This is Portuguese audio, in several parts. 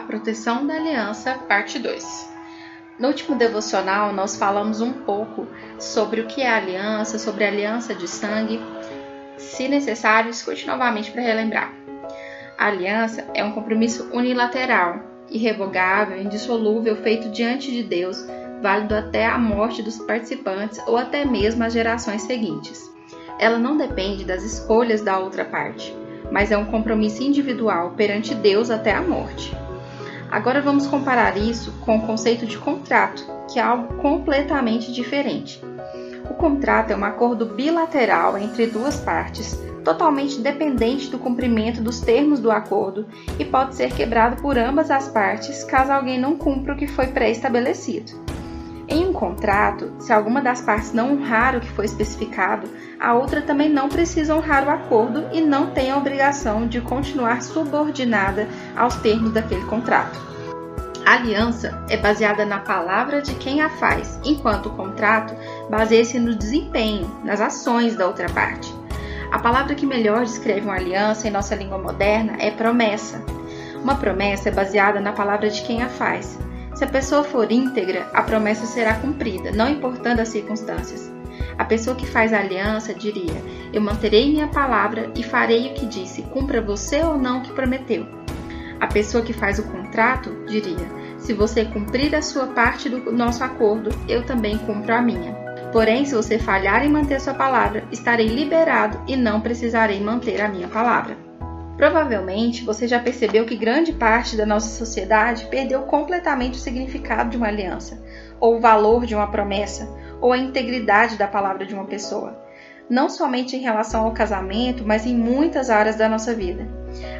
A Proteção da Aliança, parte 2. No último devocional, nós falamos um pouco sobre o que é aliança, sobre aliança de sangue. Se necessário, escute novamente para relembrar. A aliança é um compromisso unilateral, irrevogável, indissolúvel, feito diante de Deus, válido até a morte dos participantes ou até mesmo as gerações seguintes. Ela não depende das escolhas da outra parte, mas é um compromisso individual perante Deus até a morte. Agora vamos comparar isso com o conceito de contrato, que é algo completamente diferente. O contrato é um acordo bilateral entre duas partes, totalmente dependente do cumprimento dos termos do acordo e pode ser quebrado por ambas as partes caso alguém não cumpra o que foi pré-estabelecido. Em um contrato, se alguma das partes não honrar o que foi especificado, a outra também não precisa honrar o acordo e não tem a obrigação de continuar subordinada aos termos daquele contrato. A aliança é baseada na palavra de quem a faz, enquanto o contrato baseia-se no desempenho, nas ações da outra parte. A palavra que melhor descreve uma aliança em nossa língua moderna é promessa. Uma promessa é baseada na palavra de quem a faz, se a pessoa for íntegra, a promessa será cumprida, não importando as circunstâncias. A pessoa que faz aliança diria: Eu manterei minha palavra e farei o que disse, cumpra você ou não o que prometeu. A pessoa que faz o contrato diria: Se você cumprir a sua parte do nosso acordo, eu também cumpro a minha. Porém, se você falhar em manter sua palavra, estarei liberado e não precisarei manter a minha palavra. Provavelmente você já percebeu que grande parte da nossa sociedade perdeu completamente o significado de uma aliança, ou o valor de uma promessa, ou a integridade da palavra de uma pessoa. Não somente em relação ao casamento, mas em muitas áreas da nossa vida.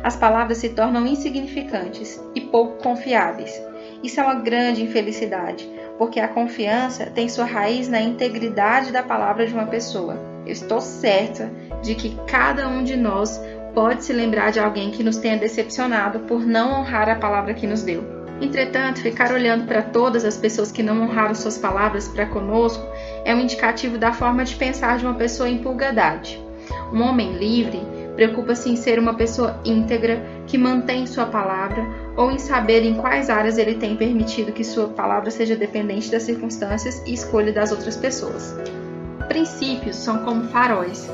As palavras se tornam insignificantes e pouco confiáveis. Isso é uma grande infelicidade, porque a confiança tem sua raiz na integridade da palavra de uma pessoa. Eu estou certa de que cada um de nós pode se lembrar de alguém que nos tenha decepcionado por não honrar a palavra que nos deu. Entretanto, ficar olhando para todas as pessoas que não honraram suas palavras para conosco é um indicativo da forma de pensar de uma pessoa em pulgadade. Um homem livre preocupa-se em ser uma pessoa íntegra que mantém sua palavra ou em saber em quais áreas ele tem permitido que sua palavra seja dependente das circunstâncias e escolha das outras pessoas. Princípios são como faróis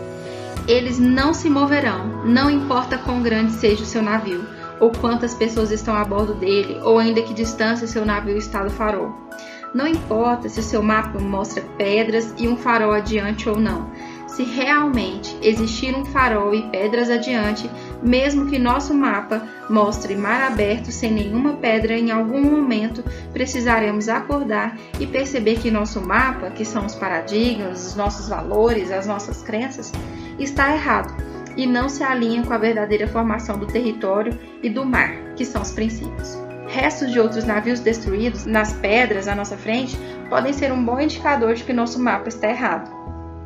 eles não se moverão, não importa quão grande seja o seu navio, ou quantas pessoas estão a bordo dele, ou ainda que distância seu navio está do farol. Não importa se o seu mapa mostra pedras e um farol adiante ou não. Se realmente existir um farol e pedras adiante, mesmo que nosso mapa mostre mar aberto sem nenhuma pedra, em algum momento precisaremos acordar e perceber que nosso mapa, que são os paradigmas, os nossos valores, as nossas crenças, está errado e não se alinha com a verdadeira formação do território e do mar, que são os princípios. Restos de outros navios destruídos nas pedras à nossa frente podem ser um bom indicador de que nosso mapa está errado.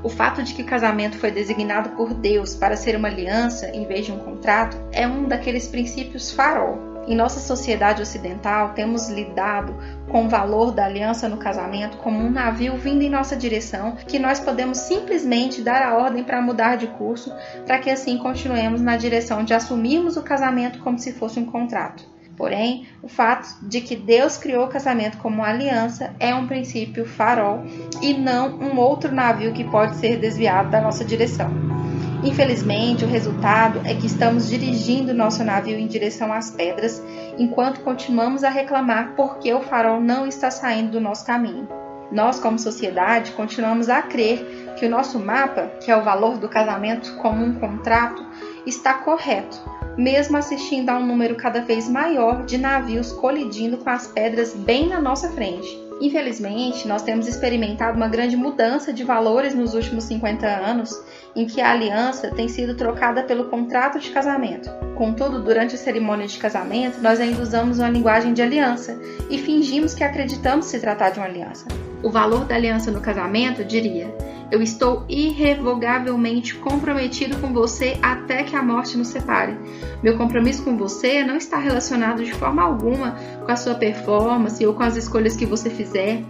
O fato de que casamento foi designado por Deus para ser uma aliança em vez de um contrato é um daqueles princípios farol em nossa sociedade ocidental, temos lidado com o valor da aliança no casamento como um navio vindo em nossa direção, que nós podemos simplesmente dar a ordem para mudar de curso, para que assim continuemos na direção de assumirmos o casamento como se fosse um contrato. Porém, o fato de que Deus criou o casamento como aliança é um princípio farol e não um outro navio que pode ser desviado da nossa direção. Infelizmente, o resultado é que estamos dirigindo nosso navio em direção às pedras, enquanto continuamos a reclamar porque o farol não está saindo do nosso caminho. Nós, como sociedade, continuamos a crer que o nosso mapa, que é o valor do casamento como um contrato, está correto, mesmo assistindo a um número cada vez maior de navios colidindo com as pedras bem na nossa frente. Infelizmente, nós temos experimentado uma grande mudança de valores nos últimos 50 anos, em que a aliança tem sido trocada pelo contrato de casamento. Contudo, durante a cerimônia de casamento, nós ainda usamos uma linguagem de aliança e fingimos que acreditamos se tratar de uma aliança. O valor da aliança no casamento diria: Eu estou irrevogavelmente comprometido com você até que a morte nos separe. Meu compromisso com você não está relacionado de forma alguma com a sua performance ou com as escolhas que você fizer.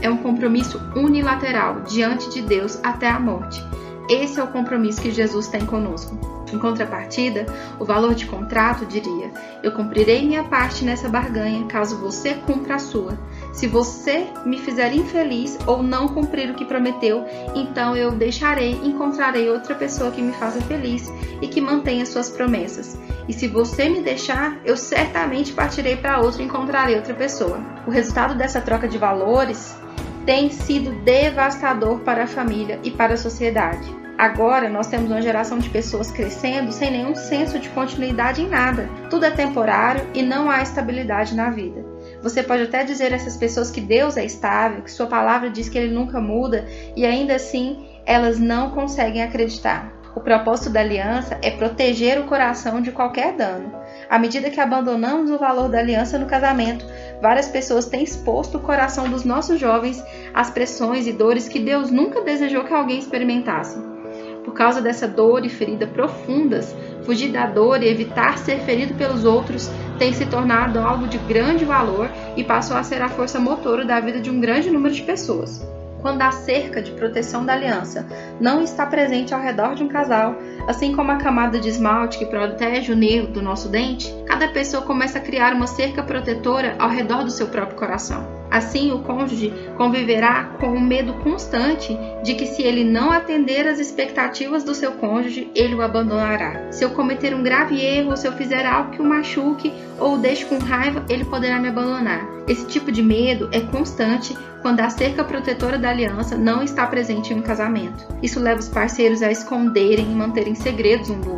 É um compromisso unilateral diante de Deus até a morte. Esse é o compromisso que Jesus tem conosco. Em contrapartida, o valor de contrato diria: Eu cumprirei minha parte nessa barganha caso você cumpra a sua. Se você me fizer infeliz ou não cumprir o que prometeu, então eu deixarei encontrarei outra pessoa que me faça feliz e que mantenha suas promessas. E se você me deixar, eu certamente partirei para outra e encontrarei outra pessoa. O resultado dessa troca de valores tem sido devastador para a família e para a sociedade. Agora nós temos uma geração de pessoas crescendo sem nenhum senso de continuidade em nada. Tudo é temporário e não há estabilidade na vida. Você pode até dizer a essas pessoas que Deus é estável, que Sua palavra diz que Ele nunca muda, e ainda assim elas não conseguem acreditar. O propósito da aliança é proteger o coração de qualquer dano. À medida que abandonamos o valor da aliança no casamento, várias pessoas têm exposto o coração dos nossos jovens às pressões e dores que Deus nunca desejou que alguém experimentasse. Por causa dessa dor e ferida profundas, fugir da dor e evitar ser ferido pelos outros tem se tornado algo de grande valor e passou a ser a força motora da vida de um grande número de pessoas. Quando a cerca de proteção da aliança não está presente ao redor de um casal, assim como a camada de esmalte que protege o nervo do nosso dente, cada pessoa começa a criar uma cerca protetora ao redor do seu próprio coração. Assim, o cônjuge conviverá com o medo constante de que, se ele não atender às expectativas do seu cônjuge, ele o abandonará. Se eu cometer um grave erro, se eu fizer algo que o machuque ou o deixe com raiva, ele poderá me abandonar. Esse tipo de medo é constante quando a cerca protetora da aliança não está presente em um casamento. Isso leva os parceiros a esconderem e manterem segredos um do outro.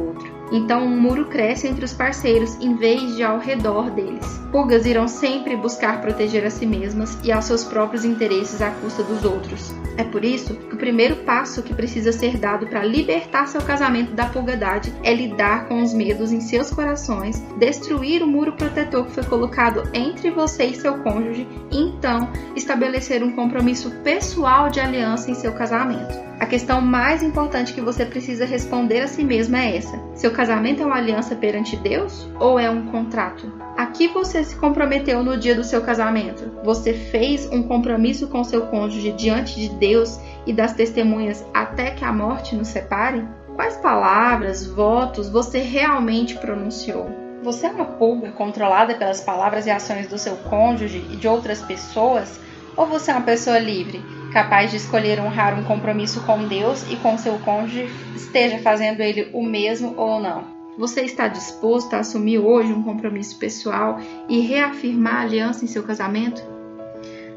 Então um muro cresce entre os parceiros em vez de ao redor deles. Pulgas irão sempre buscar proteger a si mesmas e aos seus próprios interesses à custa dos outros. É por isso que o primeiro passo que precisa ser dado para libertar seu casamento da pulgadade é lidar com os medos em seus corações, destruir o muro protetor que foi colocado entre você e seu cônjuge e então estabelecer um compromisso pessoal de aliança em seu casamento. A questão mais importante que você precisa responder a si mesmo é essa: seu casamento é uma aliança perante Deus ou é um contrato? A que você se comprometeu no dia do seu casamento? Você fez um compromisso com seu cônjuge diante de Deus e das testemunhas até que a morte nos separe? Quais palavras, votos você realmente pronunciou? Você é uma pulga controlada pelas palavras e ações do seu cônjuge e de outras pessoas? Ou você é uma pessoa livre? Capaz de escolher honrar um compromisso com Deus e com seu cônjuge, esteja fazendo ele o mesmo ou não. Você está disposto a assumir hoje um compromisso pessoal e reafirmar a aliança em seu casamento?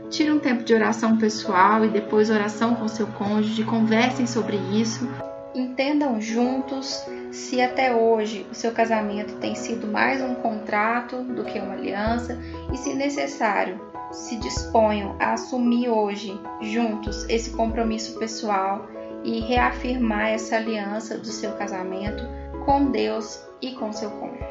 Tire um tempo de oração pessoal e depois oração com seu cônjuge, conversem sobre isso. Entendam juntos se até hoje o seu casamento tem sido mais um contrato do que uma aliança e, se necessário, se disponham a assumir hoje, juntos, esse compromisso pessoal e reafirmar essa aliança do seu casamento com Deus e com seu cônjuge.